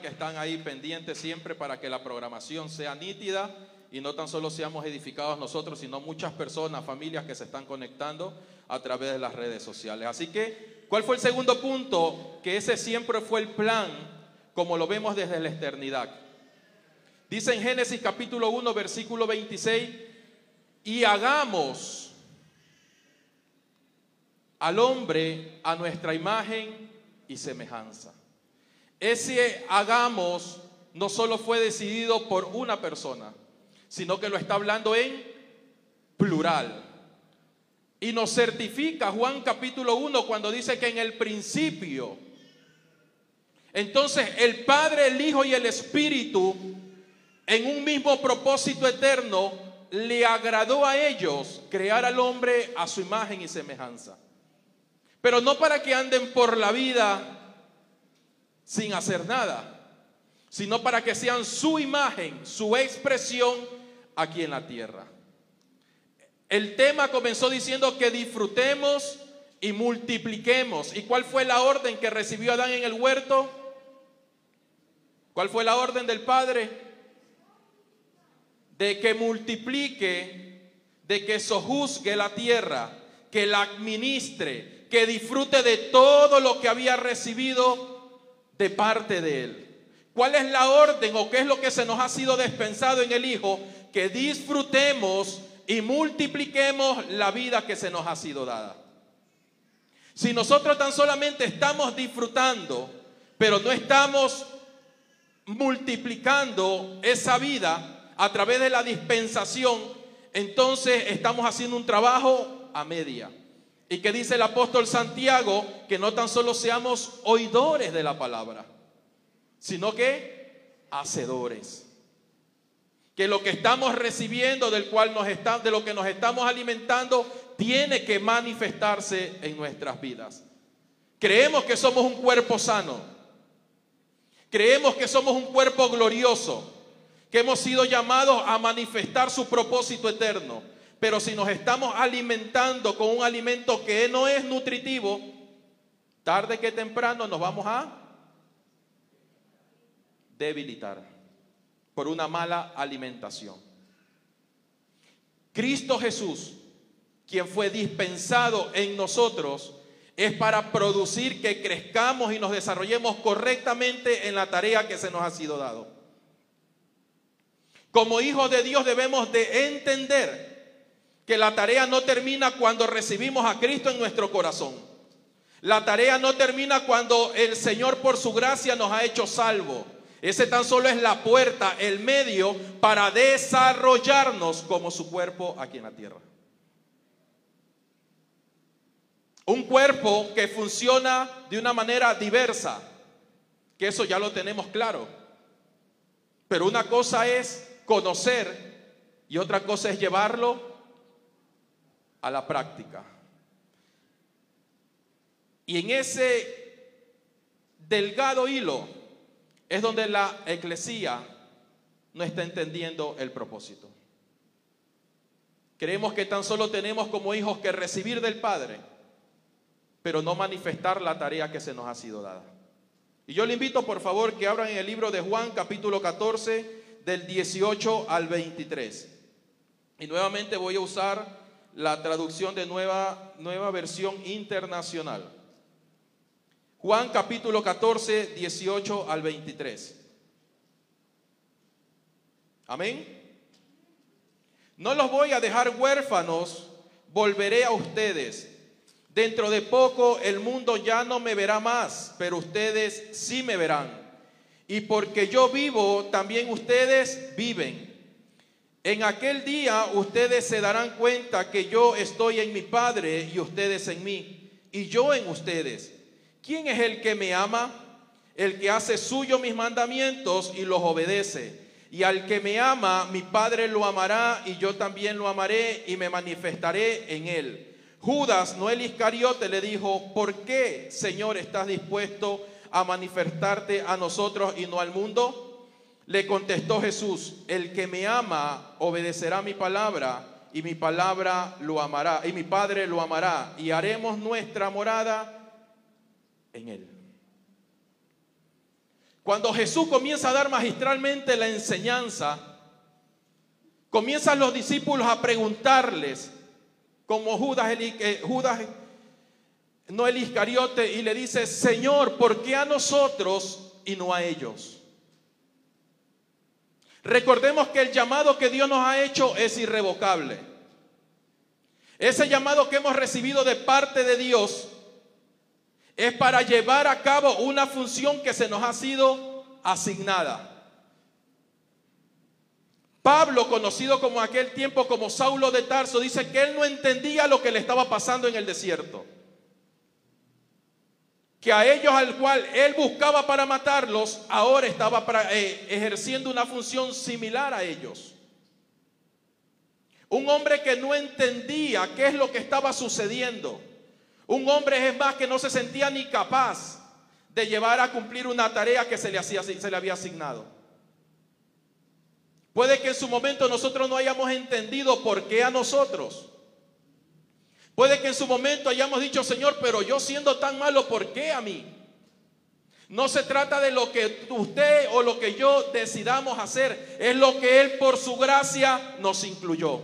que están ahí pendientes siempre para que la programación sea nítida y no tan solo seamos edificados nosotros, sino muchas personas, familias que se están conectando a través de las redes sociales. Así que, ¿cuál fue el segundo punto? Que ese siempre fue el plan, como lo vemos desde la eternidad. Dice en Génesis capítulo 1, versículo 26, y hagamos al hombre a nuestra imagen y semejanza. Ese hagamos no solo fue decidido por una persona, sino que lo está hablando en plural. Y nos certifica Juan capítulo 1 cuando dice que en el principio, entonces el Padre, el Hijo y el Espíritu, en un mismo propósito eterno, le agradó a ellos crear al hombre a su imagen y semejanza. Pero no para que anden por la vida sin hacer nada, sino para que sean su imagen, su expresión aquí en la tierra. El tema comenzó diciendo que disfrutemos y multipliquemos. ¿Y cuál fue la orden que recibió Adán en el huerto? ¿Cuál fue la orden del Padre? De que multiplique, de que sojuzgue la tierra, que la administre, que disfrute de todo lo que había recibido de parte de Él. ¿Cuál es la orden o qué es lo que se nos ha sido dispensado en el Hijo? Que disfrutemos y multipliquemos la vida que se nos ha sido dada. Si nosotros tan solamente estamos disfrutando, pero no estamos multiplicando esa vida a través de la dispensación, entonces estamos haciendo un trabajo a media. Y que dice el apóstol Santiago que no tan solo seamos oidores de la palabra, sino que hacedores. Que lo que estamos recibiendo, del cual nos está, de lo que nos estamos alimentando, tiene que manifestarse en nuestras vidas. Creemos que somos un cuerpo sano. Creemos que somos un cuerpo glorioso, que hemos sido llamados a manifestar su propósito eterno. Pero si nos estamos alimentando con un alimento que no es nutritivo, tarde que temprano nos vamos a debilitar por una mala alimentación. Cristo Jesús, quien fue dispensado en nosotros, es para producir que crezcamos y nos desarrollemos correctamente en la tarea que se nos ha sido dado. Como hijos de Dios debemos de entender que la tarea no termina cuando recibimos a Cristo en nuestro corazón. La tarea no termina cuando el Señor por su gracia nos ha hecho salvo. Ese tan solo es la puerta, el medio para desarrollarnos como su cuerpo aquí en la tierra. Un cuerpo que funciona de una manera diversa, que eso ya lo tenemos claro. Pero una cosa es conocer y otra cosa es llevarlo a la práctica. Y en ese delgado hilo es donde la eclesía no está entendiendo el propósito. Creemos que tan solo tenemos como hijos que recibir del Padre, pero no manifestar la tarea que se nos ha sido dada. Y yo le invito por favor que abran el libro de Juan capítulo 14 del 18 al 23. Y nuevamente voy a usar la traducción de nueva, nueva versión internacional. Juan capítulo 14, 18 al 23. Amén. No los voy a dejar huérfanos, volveré a ustedes. Dentro de poco el mundo ya no me verá más, pero ustedes sí me verán. Y porque yo vivo, también ustedes viven. En aquel día ustedes se darán cuenta que yo estoy en mi Padre y ustedes en mí, y yo en ustedes. ¿Quién es el que me ama? El que hace suyo mis mandamientos y los obedece. Y al que me ama, mi Padre lo amará y yo también lo amaré y me manifestaré en él. Judas, no el Iscariote, le dijo, ¿por qué, Señor, estás dispuesto a manifestarte a nosotros y no al mundo? Le contestó Jesús, el que me ama obedecerá mi palabra y mi palabra lo amará y mi Padre lo amará y haremos nuestra morada en él. Cuando Jesús comienza a dar magistralmente la enseñanza, comienzan los discípulos a preguntarles, como Judas, el, eh, Judas no el Iscariote, y le dice, Señor, ¿por qué a nosotros y no a ellos? Recordemos que el llamado que Dios nos ha hecho es irrevocable. Ese llamado que hemos recibido de parte de Dios es para llevar a cabo una función que se nos ha sido asignada. Pablo, conocido como aquel tiempo como Saulo de Tarso, dice que él no entendía lo que le estaba pasando en el desierto. Que a ellos al cual él buscaba para matarlos, ahora estaba eh, ejerciendo una función similar a ellos. Un hombre que no entendía qué es lo que estaba sucediendo. Un hombre es más que no se sentía ni capaz de llevar a cumplir una tarea que se le, hacía, se le había asignado. Puede que en su momento nosotros no hayamos entendido por qué a nosotros. Puede que en su momento hayamos dicho, Señor, pero yo siendo tan malo, ¿por qué a mí? No se trata de lo que usted o lo que yo decidamos hacer, es lo que Él por su gracia nos incluyó.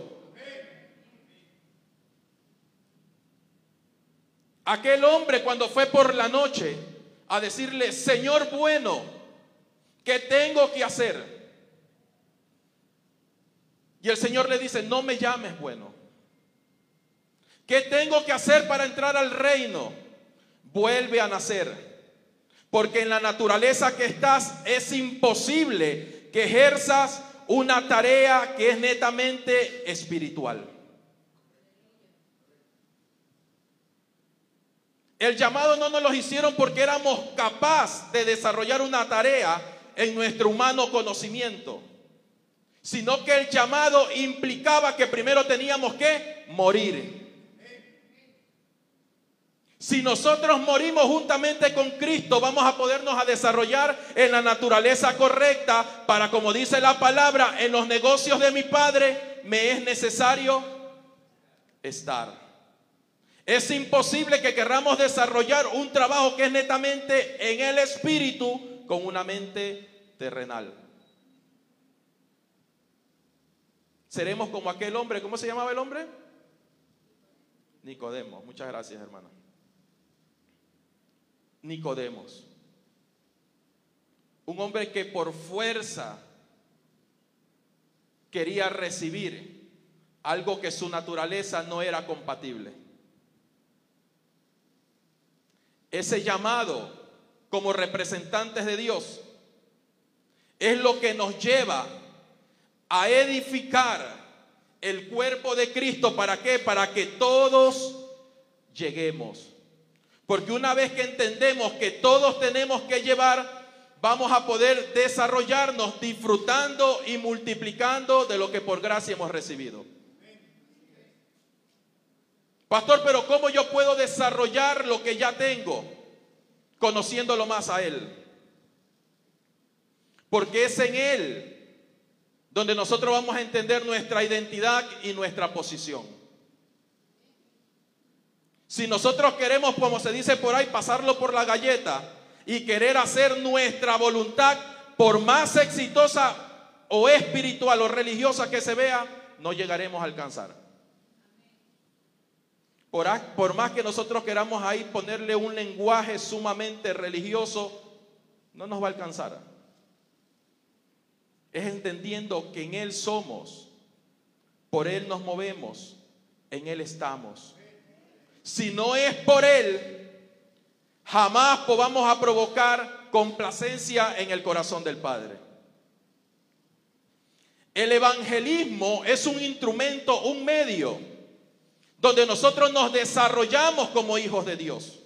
Aquel hombre cuando fue por la noche a decirle, Señor bueno, ¿qué tengo que hacer? Y el Señor le dice, no me llames bueno. ¿Qué tengo que hacer para entrar al reino? Vuelve a nacer. Porque en la naturaleza que estás es imposible que ejerzas una tarea que es netamente espiritual. El llamado no nos lo hicieron porque éramos capaces de desarrollar una tarea en nuestro humano conocimiento sino que el llamado implicaba que primero teníamos que morir. Si nosotros morimos juntamente con Cristo, vamos a podernos a desarrollar en la naturaleza correcta para, como dice la palabra, en los negocios de mi Padre me es necesario estar. Es imposible que querramos desarrollar un trabajo que es netamente en el espíritu con una mente terrenal. Seremos como aquel hombre, ¿cómo se llamaba el hombre? Nicodemos. Muchas gracias, hermana. Nicodemos. Un hombre que por fuerza quería recibir algo que su naturaleza no era compatible. Ese llamado como representantes de Dios es lo que nos lleva a edificar el cuerpo de Cristo. ¿Para qué? Para que todos lleguemos. Porque una vez que entendemos que todos tenemos que llevar, vamos a poder desarrollarnos disfrutando y multiplicando de lo que por gracia hemos recibido. Pastor, pero ¿cómo yo puedo desarrollar lo que ya tengo? Conociéndolo más a Él. Porque es en Él donde nosotros vamos a entender nuestra identidad y nuestra posición. Si nosotros queremos, como se dice por ahí, pasarlo por la galleta y querer hacer nuestra voluntad, por más exitosa o espiritual o religiosa que se vea, no llegaremos a alcanzar. Por, por más que nosotros queramos ahí ponerle un lenguaje sumamente religioso, no nos va a alcanzar es entendiendo que en Él somos, por Él nos movemos, en Él estamos. Si no es por Él, jamás podamos a provocar complacencia en el corazón del Padre. El evangelismo es un instrumento, un medio, donde nosotros nos desarrollamos como hijos de Dios.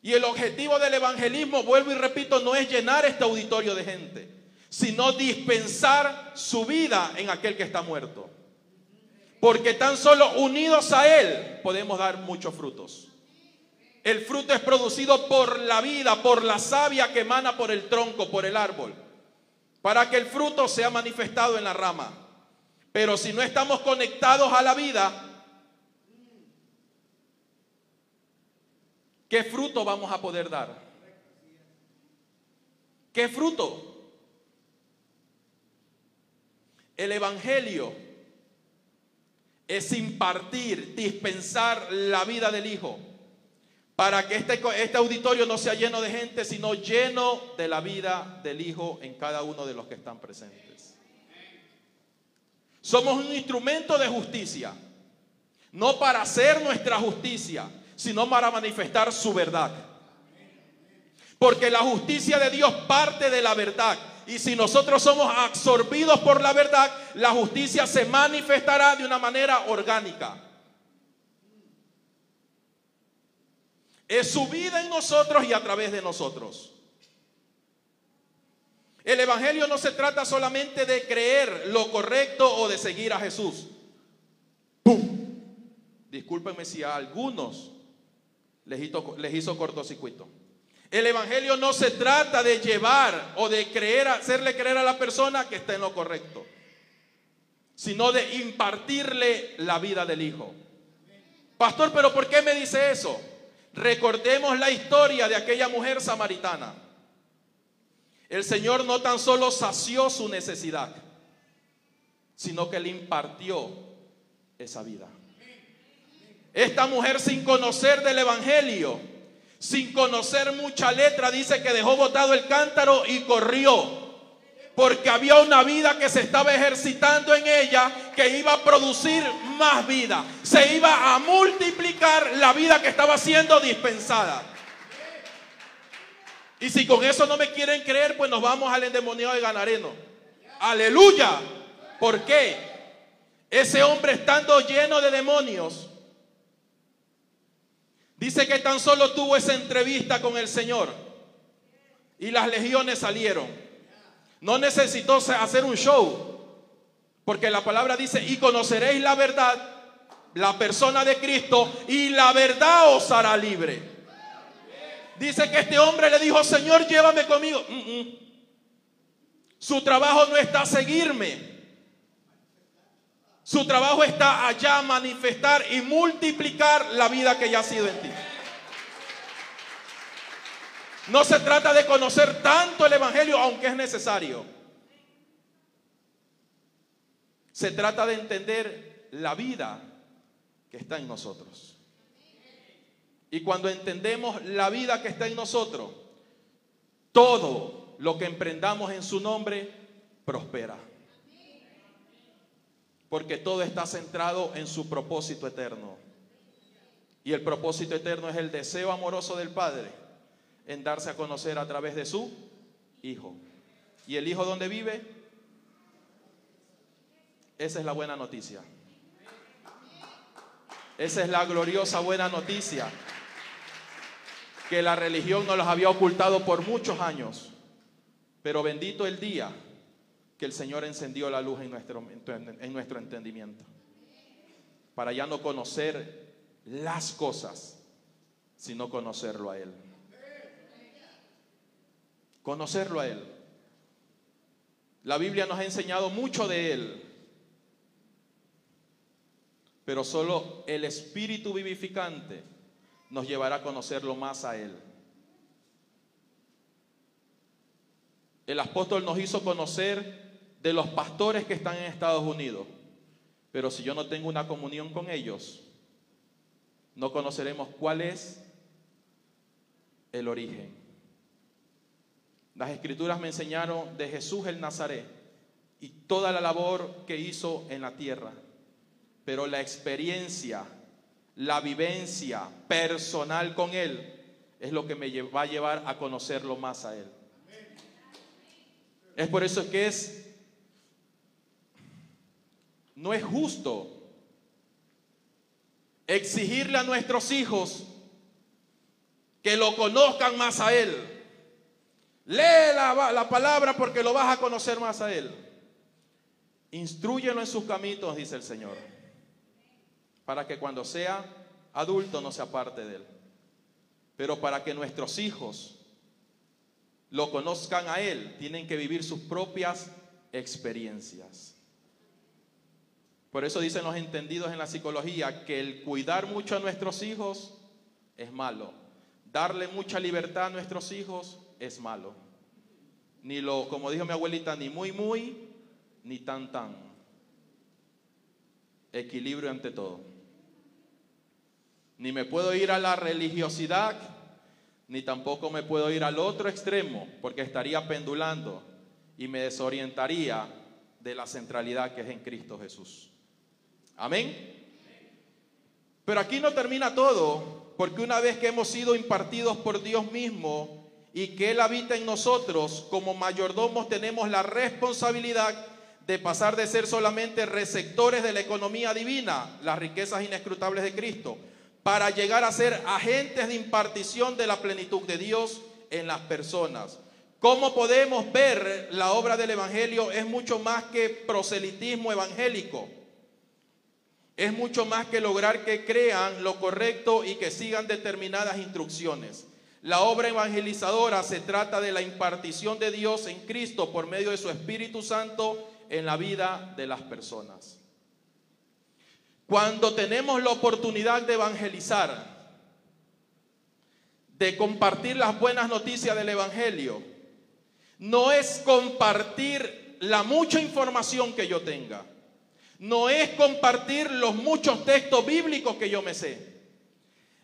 Y el objetivo del evangelismo, vuelvo y repito, no es llenar este auditorio de gente sino dispensar su vida en aquel que está muerto. Porque tan solo unidos a Él podemos dar muchos frutos. El fruto es producido por la vida, por la savia que emana por el tronco, por el árbol, para que el fruto sea manifestado en la rama. Pero si no estamos conectados a la vida, ¿qué fruto vamos a poder dar? ¿Qué fruto? El Evangelio es impartir, dispensar la vida del Hijo, para que este, este, auditorio no sea lleno de gente, sino lleno de la vida del Hijo en cada uno de los que están presentes. Somos un instrumento de justicia, no para hacer nuestra justicia, sino para manifestar su verdad. Porque la justicia de Dios parte de la verdad. Y si nosotros somos absorbidos por la verdad, la justicia se manifestará de una manera orgánica. Es su vida en nosotros y a través de nosotros. El Evangelio no se trata solamente de creer lo correcto o de seguir a Jesús. ¡Pum! Discúlpenme si a algunos les hizo, les hizo cortocircuito. El Evangelio no se trata de llevar o de creer, hacerle creer a la persona que está en lo correcto, sino de impartirle la vida del Hijo. Pastor, pero ¿por qué me dice eso? Recordemos la historia de aquella mujer samaritana. El Señor no tan solo sació su necesidad, sino que le impartió esa vida. Esta mujer sin conocer del Evangelio, sin conocer mucha letra, dice que dejó botado el cántaro y corrió. Porque había una vida que se estaba ejercitando en ella que iba a producir más vida. Se iba a multiplicar la vida que estaba siendo dispensada. Y si con eso no me quieren creer, pues nos vamos al endemoniado de Ganareno. Aleluya. ¿Por qué? Ese hombre estando lleno de demonios, Dice que tan solo tuvo esa entrevista con el Señor y las legiones salieron. No necesitó hacer un show, porque la palabra dice, y conoceréis la verdad, la persona de Cristo, y la verdad os hará libre. Dice que este hombre le dijo, Señor, llévame conmigo. Mm, mm. Su trabajo no está seguirme. Su trabajo está allá manifestar y multiplicar la vida que ya ha sido en ti. No se trata de conocer tanto el Evangelio, aunque es necesario. Se trata de entender la vida que está en nosotros. Y cuando entendemos la vida que está en nosotros, todo lo que emprendamos en su nombre prospera porque todo está centrado en su propósito eterno. Y el propósito eterno es el deseo amoroso del Padre en darse a conocer a través de su Hijo. ¿Y el Hijo dónde vive? Esa es la buena noticia. Esa es la gloriosa buena noticia que la religión nos los había ocultado por muchos años. Pero bendito el día que el Señor encendió la luz en nuestro, en nuestro entendimiento. Para ya no conocer las cosas, sino conocerlo a Él. Conocerlo a Él. La Biblia nos ha enseñado mucho de Él, pero solo el Espíritu vivificante nos llevará a conocerlo más a Él. El apóstol nos hizo conocer de los pastores que están en Estados Unidos. Pero si yo no tengo una comunión con ellos, no conoceremos cuál es el origen. Las escrituras me enseñaron de Jesús el Nazaret y toda la labor que hizo en la tierra. Pero la experiencia, la vivencia personal con Él es lo que me va a llevar a conocerlo más a Él. Es por eso que es no es justo exigirle a nuestros hijos que lo conozcan más a Él. Lee la, la, palabra porque lo vas a conocer más a Él. Instruyelo en sus caminos, dice el Señor, para que cuando sea adulto no se aparte de Él. Pero para que nuestros hijos lo conozcan a Él, tienen que vivir sus propias experiencias. Por eso dicen los entendidos en la psicología que el cuidar mucho a nuestros hijos es malo. Darle mucha libertad a nuestros hijos es malo. ni lo, como dijo mi abuelita, ni muy, muy, ni tan, tan. Equilibrio ante todo. Ni me puedo ir a la religiosidad, ni tampoco me puedo ir al otro extremo, porque estaría pendulando y me desorientaría de la centralidad que es en Cristo Jesús. Amén. Pero aquí no termina todo, porque una vez que hemos sido impartidos por Dios mismo y que Él habita en nosotros, como mayordomos tenemos la responsabilidad de pasar de ser solamente receptores de la economía divina, las riquezas inescrutables de Cristo, para llegar a ser agentes de impartición de la plenitud de Dios en las personas. ¿Cómo podemos ver la obra del Evangelio? Es mucho más que proselitismo evangélico. Es mucho más que lograr que crean lo correcto y que sigan determinadas instrucciones. La obra evangelizadora se trata de la impartición de Dios en Cristo por medio de su Espíritu Santo en la vida de las personas. Cuando tenemos la oportunidad de evangelizar, de compartir las buenas noticias del Evangelio, no es compartir la mucha información que yo tenga, no es compartir los muchos textos bíblicos que yo me sé.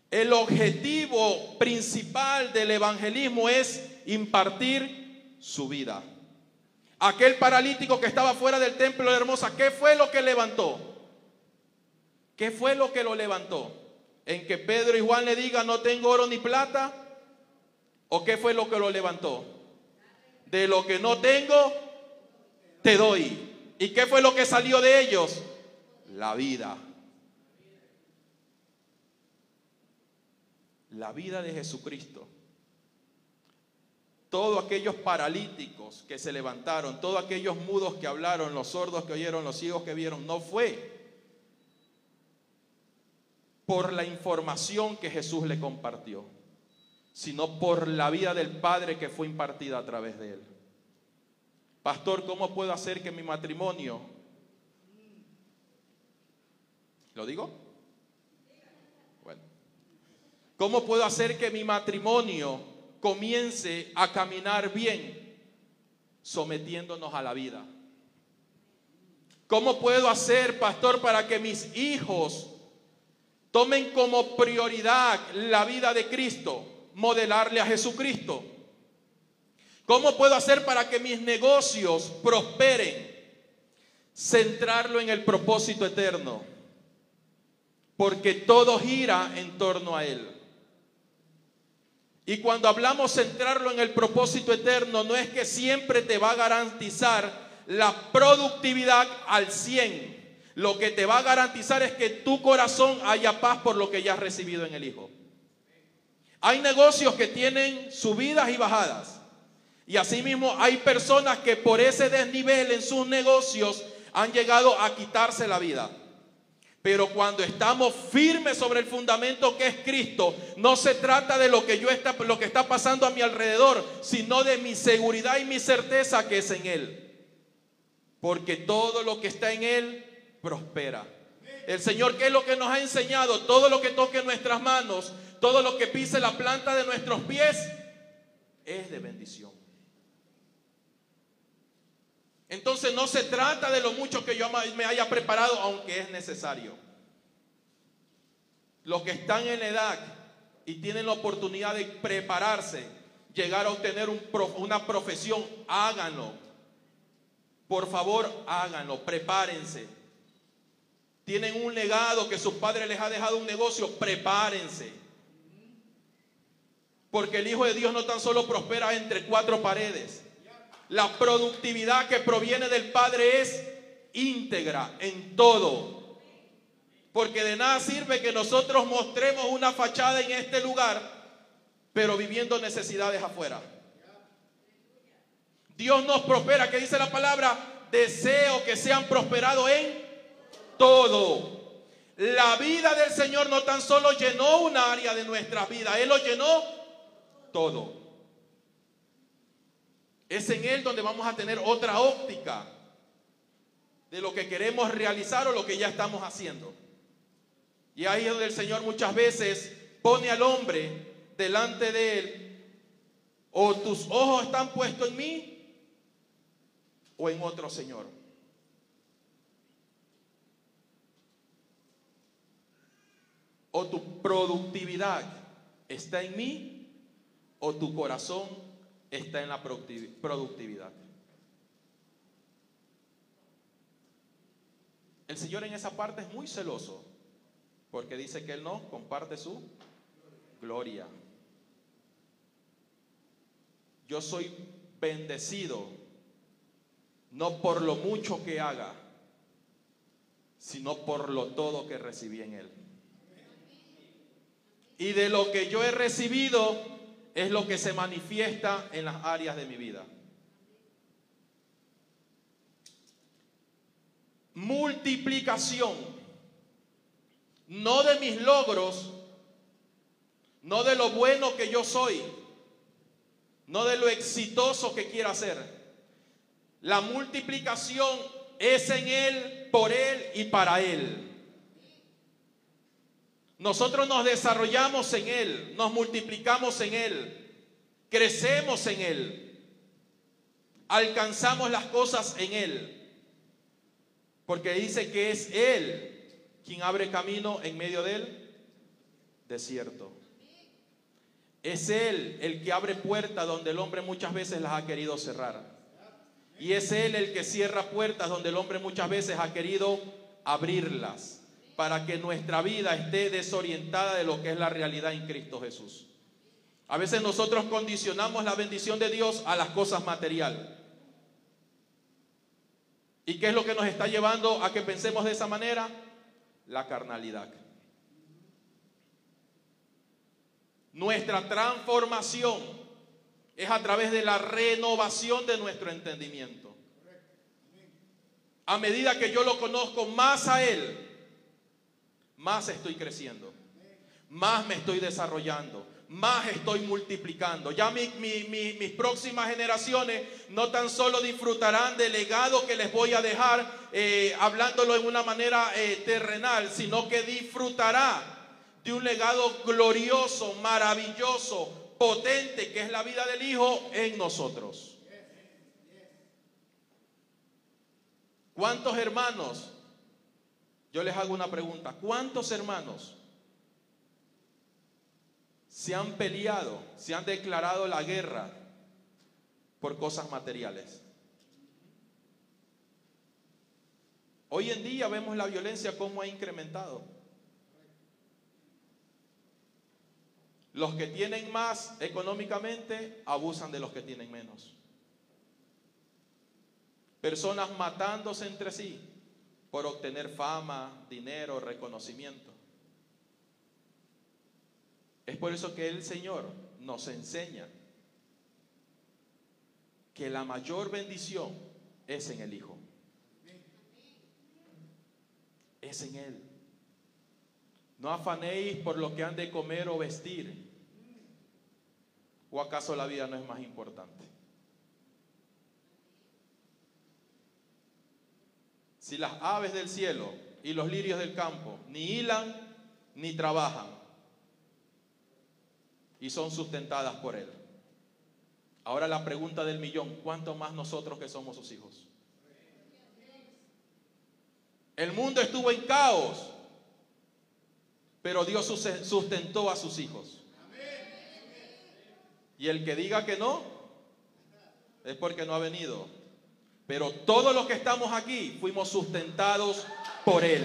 El objetivo principal del evangelismo es impartir su vida. Aquel paralítico que estaba fuera del templo de Hermosa, ¿qué fue lo que levantó? ¿Qué fue lo que lo levantó? ¿En que Pedro y Juan le digan no tengo oro ni plata? ¿O qué fue lo que lo levantó? De lo que no tengo, te doy. ¿Y qué fue lo que salió de ellos? La vida. La vida de Jesucristo. Todos aquellos paralíticos que se levantaron, todos aquellos mudos que hablaron, los sordos que oyeron, los ciegos que vieron, no fue por la información que Jesús le compartió, sino por la vida del Padre que fue impartida a través de él. Pastor, ¿cómo puedo hacer que mi matrimonio... ¿Lo digo? Bueno. ¿Cómo puedo hacer que mi matrimonio comience a caminar bien sometiéndonos a la vida? ¿Cómo puedo hacer, pastor, para que mis hijos Tomen como prioridad la vida de Cristo, modelarle a Jesucristo. ¿Cómo puedo hacer para que mis negocios prosperen? Centrarlo en el propósito eterno. Porque todo gira en torno a Él. Y cuando hablamos centrarlo en el propósito eterno, no es que siempre te va a garantizar la productividad al 100 lo que te va a garantizar es que tu corazón haya paz por lo que ya has recibido en el Hijo. Hay negocios que tienen subidas y bajadas. Y asimismo hay personas que por ese desnivel en sus negocios han llegado a quitarse la vida. Pero cuando estamos firmes sobre el fundamento que es Cristo, no se trata de lo que yo está, lo que está pasando a mi alrededor, sino de mi seguridad y mi certeza que es en Él. Porque todo lo que está en Él prospera. El Señor, ¿qué es lo que nos ha enseñado? Todo lo que toque nuestras manos, todo lo que pise la planta de nuestros pies, es de bendición. Entonces no se trata de lo mucho que yo me haya preparado, aunque es necesario. Los que están en edad y tienen la oportunidad de prepararse, llegar a obtener una profesión, háganlo. Por favor, háganlo, prepárense tienen un legado que sus padres les ha dejado un negocio, prepárense. Porque el Hijo de Dios no tan solo prospera entre cuatro paredes. La productividad que proviene del Padre es íntegra en todo. Porque de nada sirve que nosotros mostremos una fachada en este lugar, pero viviendo necesidades afuera. Dios nos prospera, que dice la palabra, deseo que sean prosperados en todo. La vida del Señor no tan solo llenó un área de nuestra vida, Él lo llenó todo. Es en Él donde vamos a tener otra óptica de lo que queremos realizar o lo que ya estamos haciendo. Y ahí es donde el Señor muchas veces pone al hombre delante de Él, o tus ojos están puestos en mí, o en otro Señor? ¿O tu productividad está en mí o tu corazón está en la productividad? El Señor en esa parte es muy celoso porque dice que Él no comparte su gloria. Yo soy bendecido no por lo mucho que haga, sino por lo todo que recibí en Él. Y de lo que yo he recibido es lo que se manifiesta en las áreas de mi vida. Multiplicación, no de mis logros, no de lo bueno que yo soy, no de lo exitoso que quiero hacer. La multiplicación es en Él, por Él y para Él. Nosotros nos desarrollamos en Él, nos multiplicamos en Él, crecemos en Él, alcanzamos las cosas en Él, porque dice que es Él quien abre camino en medio del desierto. Es Él el que abre puertas donde el hombre muchas veces las ha querido cerrar. Y es Él el que cierra puertas donde el hombre muchas veces ha querido abrirlas para que nuestra vida esté desorientada de lo que es la realidad en Cristo Jesús. A veces nosotros condicionamos la bendición de Dios a las cosas materiales. ¿Y qué es lo que nos está llevando a que pensemos de esa manera? La carnalidad. Nuestra transformación es a través de la renovación de nuestro entendimiento. A medida que yo lo conozco más a Él, más estoy creciendo, más me estoy desarrollando, más estoy multiplicando. Ya mis próximas generaciones no tan solo disfrutarán del legado que les voy a dejar, eh, hablándolo en una manera eh, terrenal, sino que disfrutará de un legado glorioso, maravilloso, potente, que es la vida del Hijo en nosotros. ¿Cuántos hermanos? Yo les hago una pregunta. ¿Cuántos hermanos se han peleado, se han declarado la guerra por cosas materiales? Hoy en día vemos la violencia como ha incrementado. Los que tienen más económicamente abusan de los que tienen menos. Personas matándose entre sí por obtener fama, dinero, reconocimiento. Es por eso que el Señor nos enseña que la mayor bendición es en el Hijo. Es en Él. No afanéis por lo que han de comer o vestir ¿O acaso la vida no es más importante? Si las aves del cielo y los lirios del campo ni hilan ni trabajan y son sustentadas por Él. Ahora la pregunta del millón, ¿cuánto más nosotros que somos sus hijos? El mundo estuvo en caos, pero Dios sustentó a sus hijos. Y el que diga que no, es porque no ha venido. Pero todos los que estamos aquí fuimos sustentados por Él.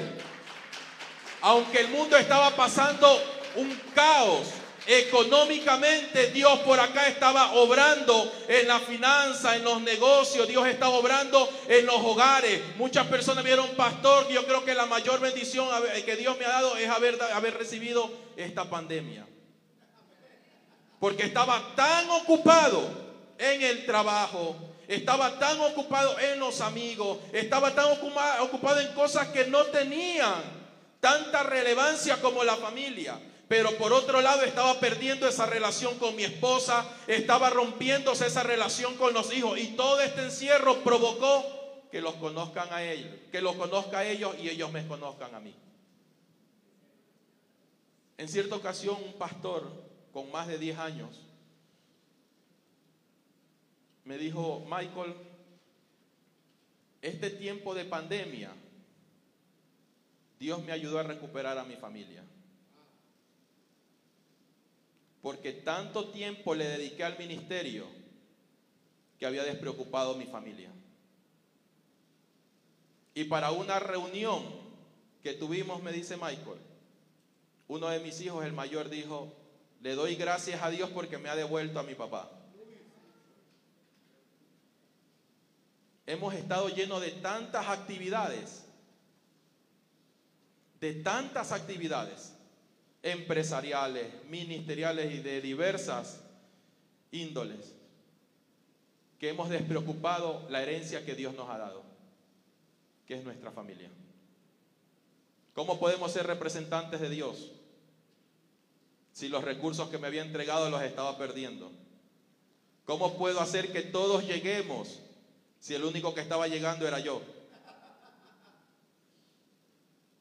Aunque el mundo estaba pasando un caos económicamente, Dios por acá estaba obrando en la finanza, en los negocios, Dios estaba obrando en los hogares. Muchas personas vieron, pastor, yo creo que la mayor bendición que Dios me ha dado es haber, haber recibido esta pandemia porque estaba tan ocupado en el trabajo, estaba tan ocupado en los amigos, estaba tan ocupado en cosas que no tenían tanta relevancia como la familia. Pero por otro lado estaba perdiendo esa relación con mi esposa, estaba rompiéndose esa relación con los hijos y todo este encierro provocó que los conozcan a ellos, que los conozca a ellos y ellos me conozcan a mí. En cierta ocasión un pastor con más de 10 años, me dijo, Michael, este tiempo de pandemia, Dios me ayudó a recuperar a mi familia. Porque tanto tiempo le dediqué al ministerio que había despreocupado a mi familia. Y para una reunión que tuvimos, me dice Michael, uno de mis hijos, el mayor, dijo, le doy gracias a Dios porque me ha devuelto a mi papá. Hemos estado llenos de tantas actividades, de tantas actividades empresariales, ministeriales y de diversas índoles, que hemos despreocupado la herencia que Dios nos ha dado que es nuestra familia. ¿Cómo podemos ser representantes de Dios si los recursos que me había entregado los estaba perdiendo? ¿Cómo puedo hacer que todos lleguemos si el único que estaba llegando era yo?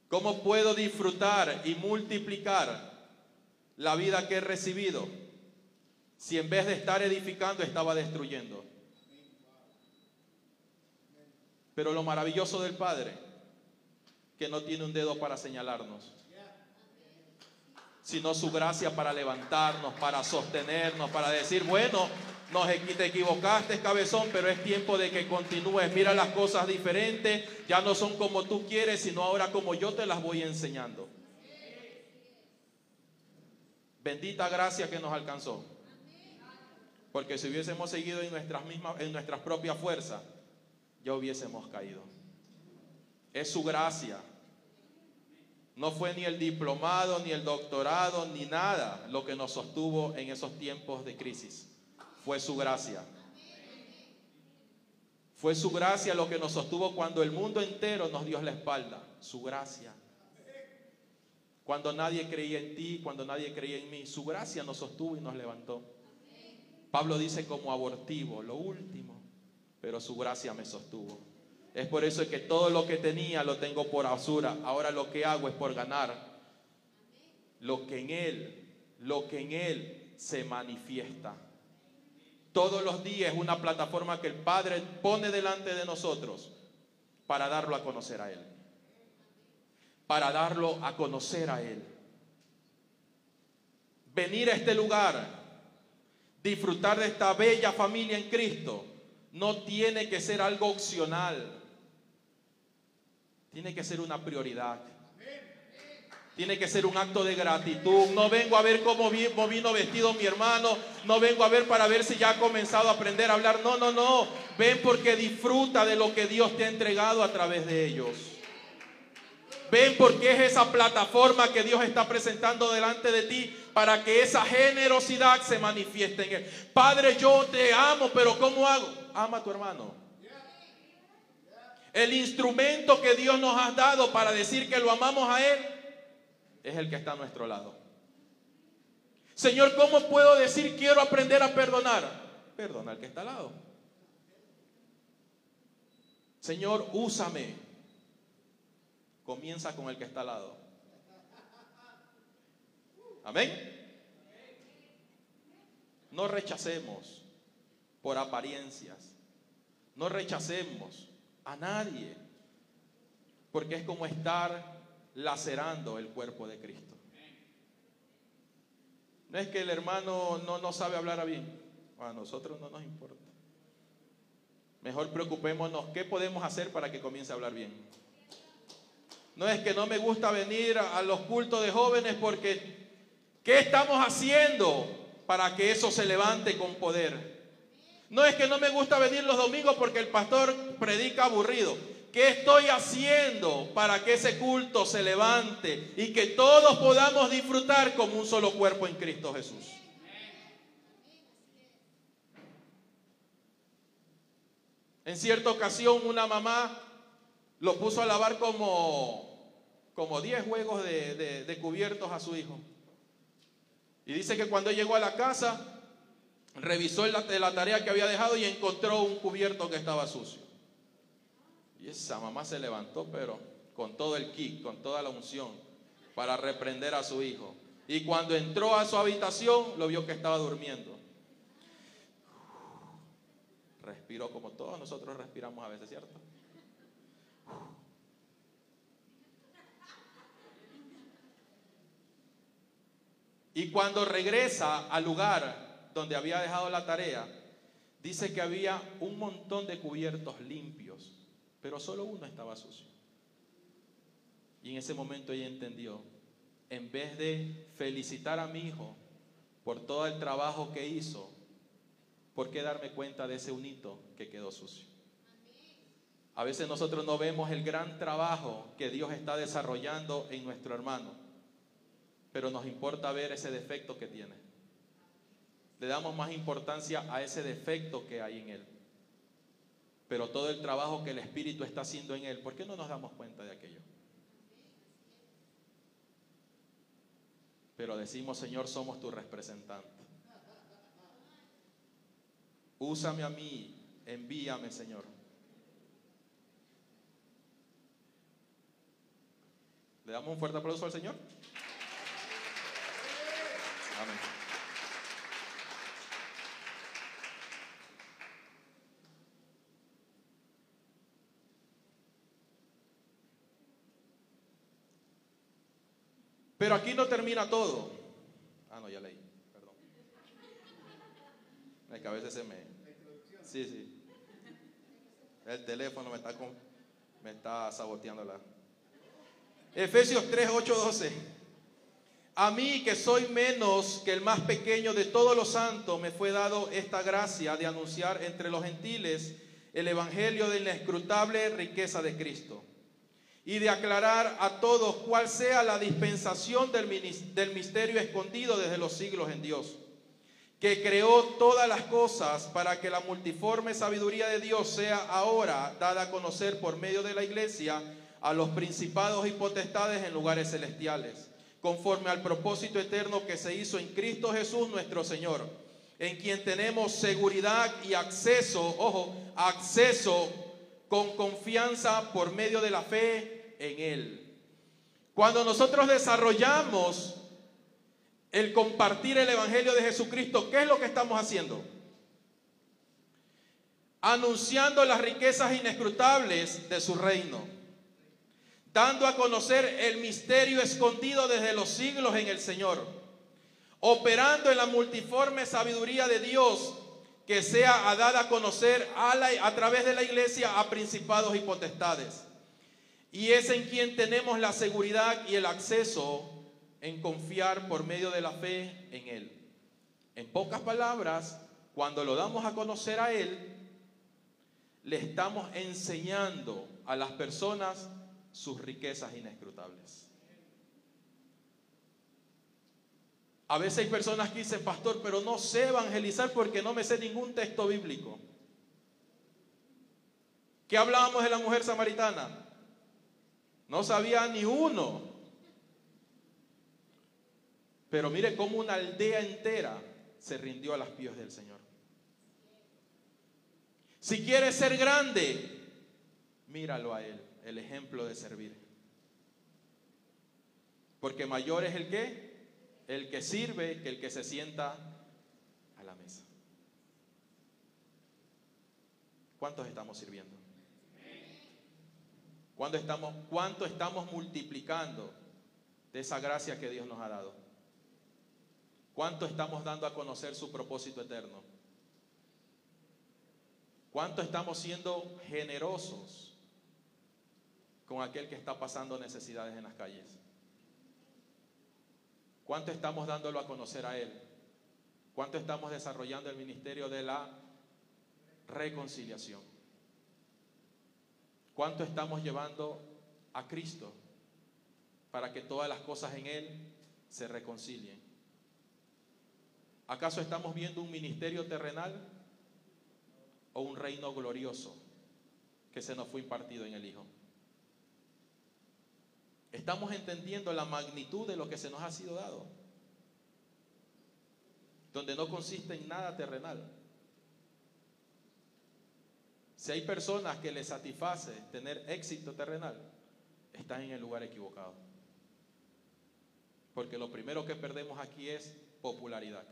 ¿Cómo puedo disfrutar y multiplicar la vida que he recibido si en vez de estar edificando estaba destruyendo? Pero lo maravilloso del Padre, que no tiene un dedo para señalarnos, sino su gracia para levantarnos, para sostenernos, para decir, bueno, nos, te equivocaste, cabezón, pero es tiempo de que continúes. Mira las cosas diferentes, ya no son como tú quieres, sino ahora como yo te las voy enseñando. Bendita gracia que nos alcanzó. Porque si hubiésemos seguido en nuestras mismas, en nuestras propias fuerzas, ya hubiésemos caído. Es su gracia. No fue ni el diplomado, ni el doctorado, ni nada lo que nos sostuvo en esos tiempos de crisis. Fue su gracia. Fue su gracia lo que nos sostuvo cuando el mundo entero nos dio la espalda. Su gracia. Cuando nadie creía en ti, cuando nadie creía en mí, su gracia nos sostuvo y nos levantó. Pablo dice como abortivo, lo último pero su gracia me sostuvo. Es por eso que todo lo que tenía lo tengo por basura. Ahora lo que hago es por ganar lo que en Él, lo que en Él se manifiesta. Todos los días una plataforma que el Padre pone delante de nosotros para darlo a conocer a Él. Para darlo a conocer a Él. Venir a este lugar, disfrutar de esta bella familia en Cristo no tiene que ser algo opcional. Tiene que ser una prioridad. Tiene que ser un acto de gratitud. No vengo a ver cómo vino vestido mi hermano. No vengo a ver para ver si ya ha comenzado a aprender a hablar. No, no, no. Ven porque disfruta de lo que Dios te ha entregado a través de ellos. Ven porque es esa plataforma que Dios está presentando delante de ti para que esa generosidad se manifieste en él. Padre, yo te amo, pero ¿cómo hago? Ama a tu hermano. El instrumento que Dios nos ha dado para decir que lo amamos a Él es el que está a nuestro lado. Señor, ¿cómo puedo decir quiero aprender a perdonar? Perdona al que está al lado. Señor, úsame. Comienza con el que está al lado. Amén. No rechacemos por apariencias. No rechacemos a nadie. Porque es como estar lacerando el cuerpo de Cristo. No es que el hermano no, no sabe hablar bien. A nosotros no nos importa. Mejor preocupémonos qué podemos hacer para que comience a hablar bien. No es que no me gusta venir a los cultos de jóvenes porque ¿qué estamos haciendo para que eso se levante con poder? No es que no me gusta venir los domingos porque el pastor predica aburrido. ¿Qué estoy haciendo para que ese culto se levante y que todos podamos disfrutar como un solo cuerpo en Cristo Jesús? En cierta ocasión una mamá lo puso a lavar como, como 10 juegos de, de cubiertos a su hijo. Y dice que cuando llegó a la casa, revisó la, tarea que había dejado y encontró un cubierto que estaba sucio. Y esa mamá se levantó, pero con todo el kick, con toda la unción, para reprender a su hijo. Y cuando entró a su habitación, lo vio que estaba durmiendo. Respiró como todos nosotros respiramos a veces, ¿cierto? Y cuando regresa al lugar donde había dejado la tarea, dice que había un montón de cubiertos limpios, pero solo uno estaba sucio. Y en ese momento ella entendió, en vez de felicitar a mi hijo por todo el trabajo que hizo, ¿por qué darme cuenta de ese unito que quedó sucio? A veces nosotros no vemos el gran trabajo que Dios está desarrollando en nuestro hermano, pero nos importa ver ese defecto que tiene. Le damos más importancia a ese defecto que hay en él. Pero todo el trabajo que el Espíritu está haciendo en él, ¿por qué no nos damos cuenta de aquello? Pero decimos, Señor, somos tu representante. Úsame a mí, envíame, Señor. ¿Le damos un fuerte aplauso al Señor? Amén. Pero aquí no termina todo. Ah, no, ya leí. Perdón. Es que a veces me... Sí, sí. El teléfono me está, con... me está saboteando la... Efesios 3, 8, 12. A mí que soy menos que el más pequeño de todos los santos, me fue dado esta gracia de anunciar entre los gentiles el evangelio de la escrutable riqueza de Cristo y de aclarar a todos cuál sea la dispensación del, misterio escondido desde los siglos en Dios, que creó todas las cosas para que la multiforme sabiduría de Dios sea ahora dada a conocer por medio de la iglesia a los principados y potestades en lugares celestiales, conforme al propósito eterno que se hizo en Cristo Jesús nuestro Señor, en quien tenemos seguridad y acceso, ojo, acceso con confianza por medio de la fe en Él. Cuando nosotros desarrollamos el compartir el Evangelio de Jesucristo, ¿qué es lo que estamos haciendo? Anunciando las riquezas inescrutables de su reino dando a conocer el misterio escondido desde los siglos en el Señor, operando en la multiforme sabiduría de Dios que sea dada a conocer a, a través de la iglesia a principados y potestades. Y es en quien tenemos la seguridad y el acceso en confiar por medio de la fe en Él. En pocas palabras, cuando lo damos a conocer a Él, le estamos enseñando a las personas sus riquezas inescrutables. A veces hay personas que dicen, pastor, pero no sé evangelizar porque no me sé ningún texto bíblico. ¿Qué hablábamos de la mujer samaritana? No sabía ni uno. Pero mire cómo una aldea entera se rindió a las pies del Señor. Si quieres ser grande, míralo a Él el ejemplo de servir. Porque mayor es el que, el que sirve que el que se sienta a la mesa. ¿Cuántos estamos sirviendo? ¿Cuánto estamos, ¿Cuánto estamos multiplicando de esa gracia que Dios nos ha dado? ¿Cuánto estamos dando a conocer su propósito eterno? ¿Cuánto estamos siendo generosos con aquel que está pasando necesidades en las calles? ¿Cuánto estamos dándolo a conocer a Él? ¿Cuánto estamos desarrollando el ministerio de la reconciliación? ¿Cuánto estamos llevando a Cristo para que todas las cosas en Él se reconcilien? ¿Acaso estamos viendo un ministerio terrenal o un reino glorioso que se nos fue impartido en el Hijo? Estamos entendiendo la magnitud de lo que se nos ha sido dado, donde no consiste en nada terrenal. Si hay personas que les satisface tener éxito terrenal, están en el lugar equivocado. Porque lo primero que perdemos aquí es popularidad.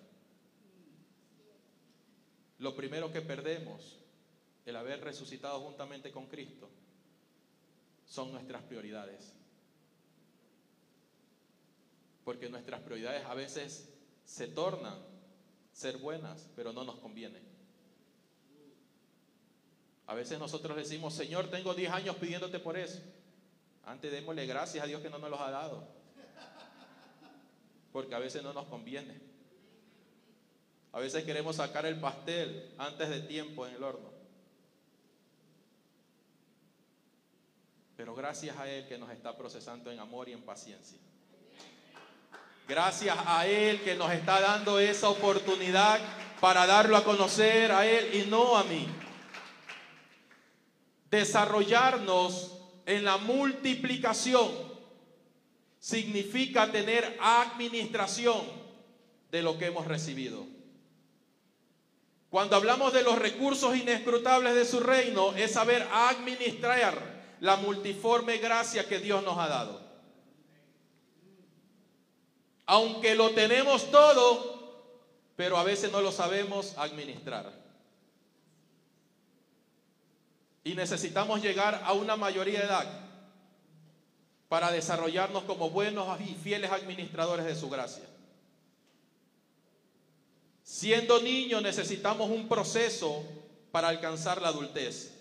Lo primero que perdemos, el haber resucitado juntamente con Cristo, son nuestras prioridades porque nuestras prioridades a veces se tornan ser buenas, pero no nos conviene. A veces nosotros decimos, Señor, tengo 10 años pidiéndote por eso. Antes démosle gracias a Dios que no nos los ha dado. Porque a veces no nos conviene. A veces queremos sacar el pastel antes de tiempo en el horno. Pero gracias a Él que nos está procesando en amor y en paciencia. Gracias a Él que nos está dando esa oportunidad para darlo a conocer a Él y no a mí desarrollarnos en la multiplicación significa tener administración de lo que hemos recibido. Cuando hablamos de los recursos inescrutables de su reino, es saber administrar la multiforme gracia que Dios nos ha dado. Aunque lo tenemos todo, pero a veces no lo sabemos administrar. Y necesitamos llegar a una mayoría de edad para desarrollarnos como buenos y fieles administradores de su gracia. Siendo niños necesitamos un proceso para alcanzar la adultez.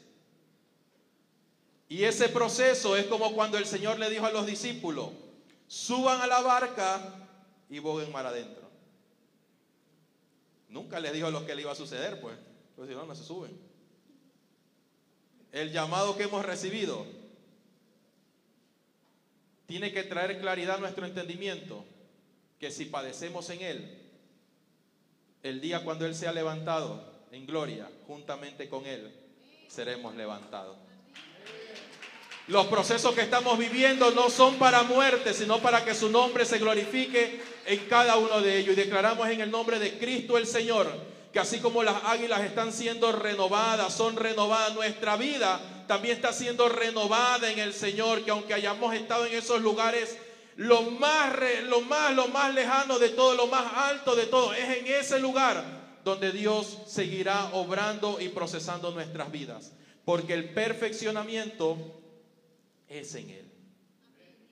Y ese proceso es como cuando el Señor le dijo a los discípulos, suban a la barca y boguen mar adentro. Nunca les dijo lo que le iba a suceder, pues. Pues si no, no se suben el llamado que hemos recibido, tiene que traer claridad a nuestro entendimiento, que si padecemos en Él, el día cuando Él sea levantado en gloria, juntamente con Él, seremos levantados. Los procesos que estamos viviendo no son para muerte, sino para que su nombre se glorifique en cada uno de ellos. Y declaramos en el nombre de Cristo el Señor que así como las águilas están siendo renovadas, son renovadas, nuestra vida también está siendo renovada en el Señor, que aunque hayamos estado en esos lugares, lo más, lo más, lo más lejano de todo, lo más alto de todo, es en ese lugar donde Dios seguirá obrando y procesando nuestras vidas, porque el perfeccionamiento es en Él.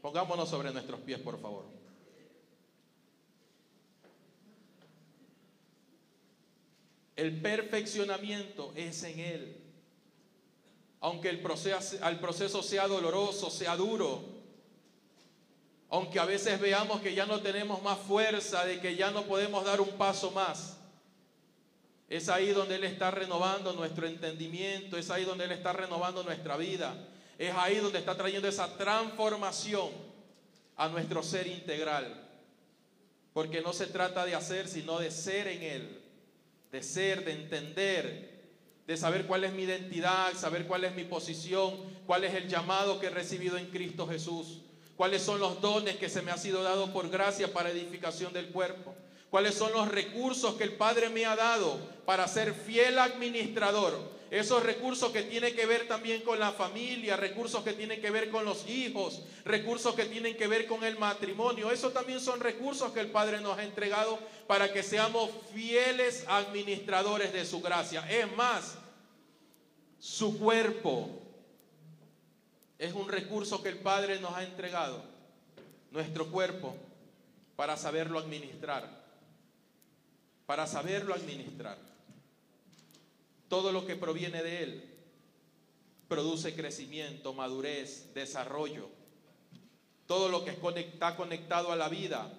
Pongámonos sobre nuestros pies, por favor. El perfeccionamiento es en Él. Aunque el proceso, proceso sea doloroso, sea duro, aunque a veces veamos que ya no tenemos más fuerza, de que ya no podemos dar un paso más, es ahí donde Él está renovando nuestro entendimiento, es ahí donde Él está renovando nuestra vida, es ahí donde está trayendo esa transformación a nuestro ser integral. Porque no se trata de hacer, sino de ser en Él de ser, de entender, de saber cuál es mi identidad, saber cuál es mi posición, cuál es el llamado que he recibido en Cristo Jesús, cuáles son los dones que se me ha sido dado por gracia para edificación del cuerpo, cuáles son los recursos que el Padre me ha dado para ser fiel administrador esos recursos que tienen que ver también con la familia, recursos que tienen que ver con los hijos, recursos que tienen que ver con el matrimonio. Esos también son recursos que el Padre nos ha entregado para que seamos fieles administradores de su gracia. Es más, su cuerpo es un recurso que el Padre nos ha entregado, nuestro cuerpo, para saberlo administrar, para saberlo administrar. Todo lo que proviene de Él produce crecimiento, madurez, desarrollo. Todo lo que está conectado a la vida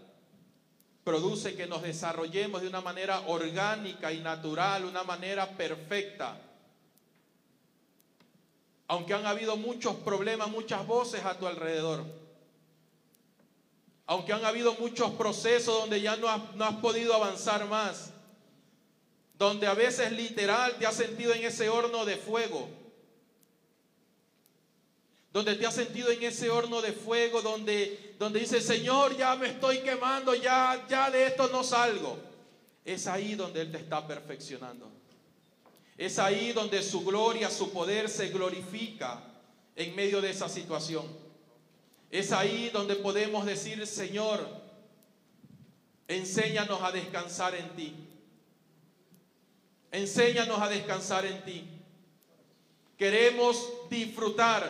produce que nos desarrollemos de una manera orgánica y natural, una manera perfecta. Aunque han habido muchos problemas, muchas voces a tu alrededor. Aunque han habido muchos procesos donde ya no has, podido avanzar más donde a veces literal te has sentido en ese horno de fuego, donde te has sentido en ese horno de fuego, donde, donde dices, Señor, ya me estoy quemando, ya, ya de esto no salgo. Es ahí donde Él te está perfeccionando. Es ahí donde su gloria, su poder se glorifica en medio de esa situación. Es ahí donde podemos decir, Señor, enséñanos a descansar en ti. Enséñanos a descansar en ti. Queremos disfrutar.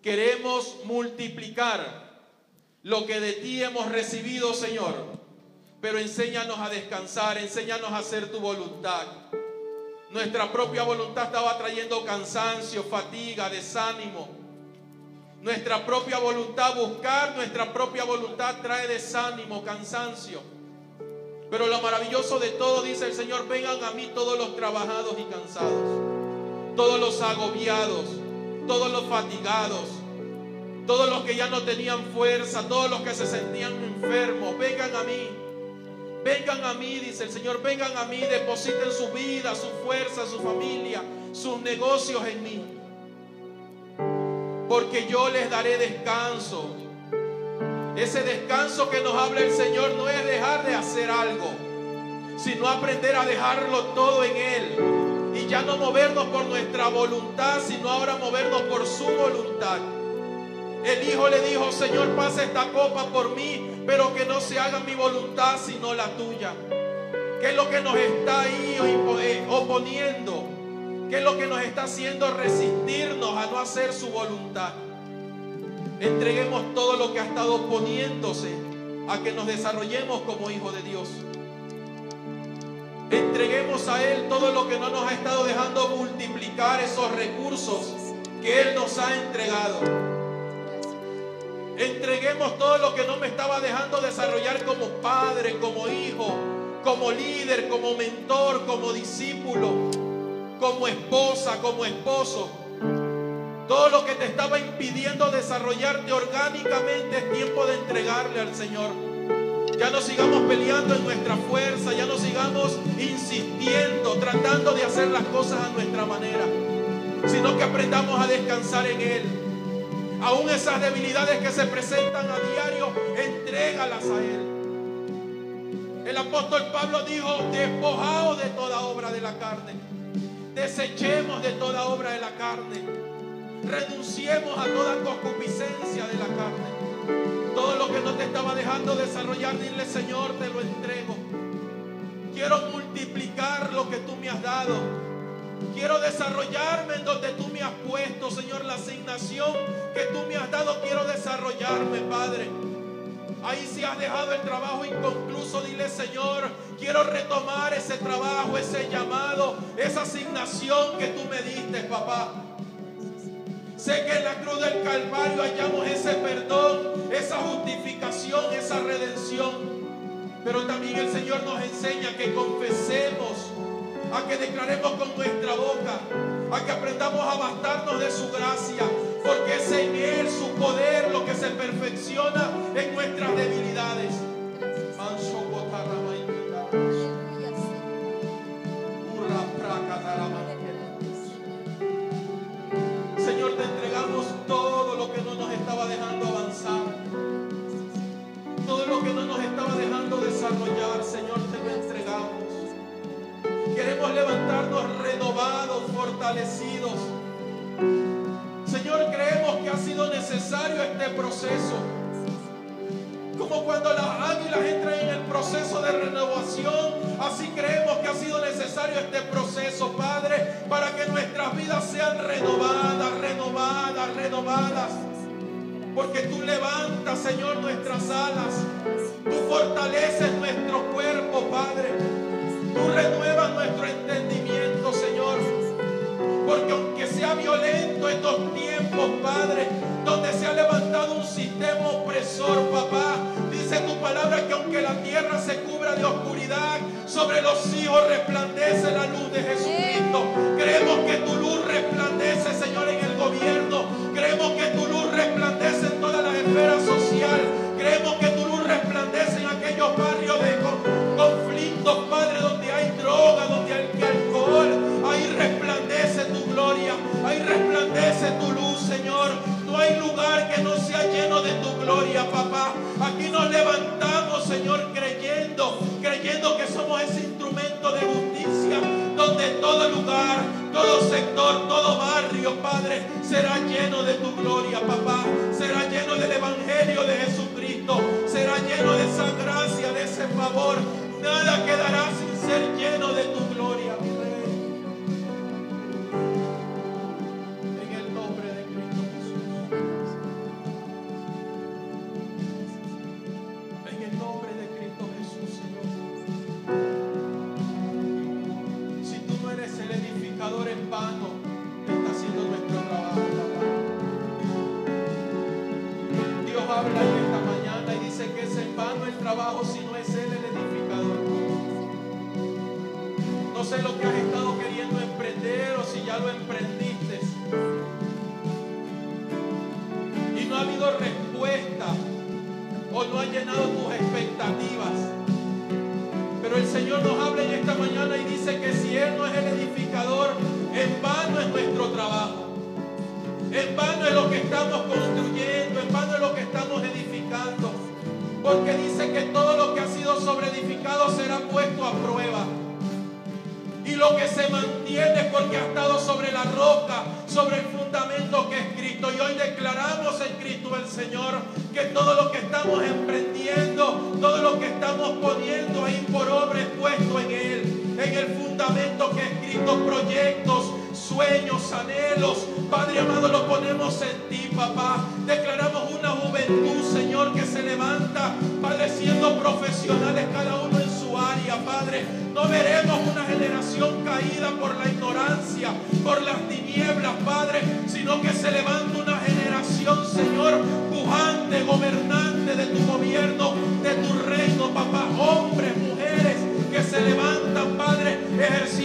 Queremos multiplicar lo que de ti hemos recibido, Señor. pero enséñanos a descansar, enséñanos a hacer tu voluntad. Nuestra propia voluntad estaba trayendo cansancio, fatiga, desánimo. Nuestra propia voluntad, buscar nuestra propia voluntad trae desánimo, cansancio. Pero lo maravilloso de todo, dice el Señor, vengan a mí todos los trabajados y cansados, todos los agobiados, todos los fatigados, todos los que ya no tenían fuerza, todos los que se sentían enfermos, vengan a mí. Vengan a mí, dice el Señor, vengan a mí, depositen su vida, su fuerza, su familia, sus negocios en mí porque yo les daré descanso. Ese descanso que nos habla el Señor no es dejar de hacer algo, sino aprender a dejarlo todo en Él. Y ya no movernos por nuestra voluntad, sino ahora movernos por su voluntad. El Hijo le dijo, Señor, pasa esta copa por mí, pero que no se haga mi voluntad, sino la tuya. ¿Qué es lo que nos está ahí eh, oponiendo? ¿Qué es lo que nos está haciendo resistirnos a no hacer su voluntad? Entreguemos todo lo que ha estado oponiéndose a que nos desarrollemos como hijos de Dios. Entreguemos a Él todo lo que no nos ha estado dejando multiplicar esos recursos que Él nos ha entregado. Entreguemos todo lo que no me estaba dejando desarrollar como padre, como hijo, como líder, como mentor, como discípulo como esposa, como esposo. Todo lo que te estaba impidiendo desarrollarte orgánicamente es tiempo de entregarle al Señor. Ya no sigamos peleando en nuestra fuerza, ya no sigamos insistiendo, tratando de hacer las cosas a nuestra manera, sino que aprendamos a descansar en Él. Aún esas debilidades que se presentan a diario, entrégalas a Él. El apóstol Pablo dijo, despojaos de toda obra de la carne Desechemos de toda obra de la carne. Renunciemos a toda concupiscencia de la carne. Todo lo que no te estaba dejando desarrollar, dile Señor, te lo entrego. Quiero multiplicar lo que tú me has dado. Quiero desarrollarme en donde tú me has puesto, Señor, la asignación que tú me has dado. Quiero desarrollarme, Padre. Ahí si has dejado el trabajo inconcluso, dile Señor, quiero retomar ese trabajo, ese llamado, esa asignación que tú me diste, papá. Sé que en la cruz del Calvario hallamos ese perdón, esa justificación, esa redención. Pero también el Señor nos enseña que confesemos, a que declaremos con nuestra boca, a que aprendamos a bastarnos de su gracia, porque es en Él su poder lo que se perfecciona en nuestras debilidades. Señor, te entregamos todo Señor, nuestras alas.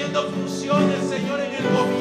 Ejerciendo funciones, Señor, en el gobierno,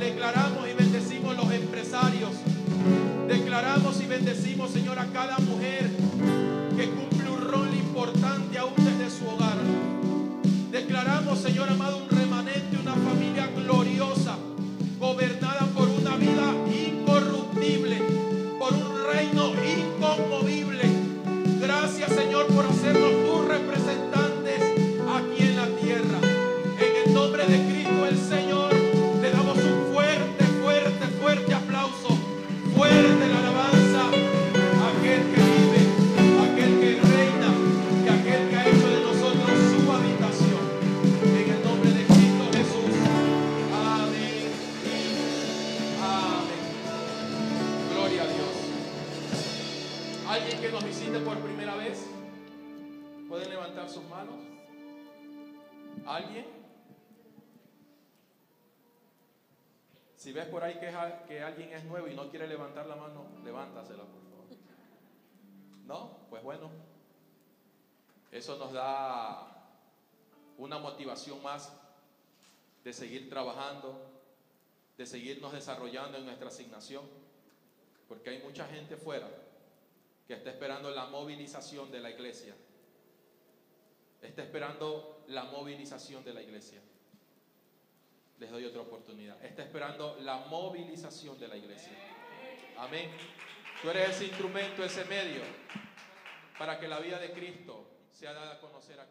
Declaramos y bendecimos los empresarios. Declaramos y bendecimos, Señor, a cada mujer que cumple un rol importante aún desde su hogar. Declaramos, Señor amado, un por ahí que, que alguien es nuevo y no quiere levantar la mano, levántasela, por favor. ¿No? Pues bueno. Eso nos da una motivación más de seguir trabajando, de seguirnos desarrollando en nuestra asignación. Porque hay mucha gente fuera que está esperando la movilización de la iglesia. Está esperando la movilización de la iglesia. Les doy otra oportunidad. Está esperando la movilización de la iglesia. Amén. Tú eres ese instrumento, ese medio, para que la vida de Cristo sea dada a conocer aquí.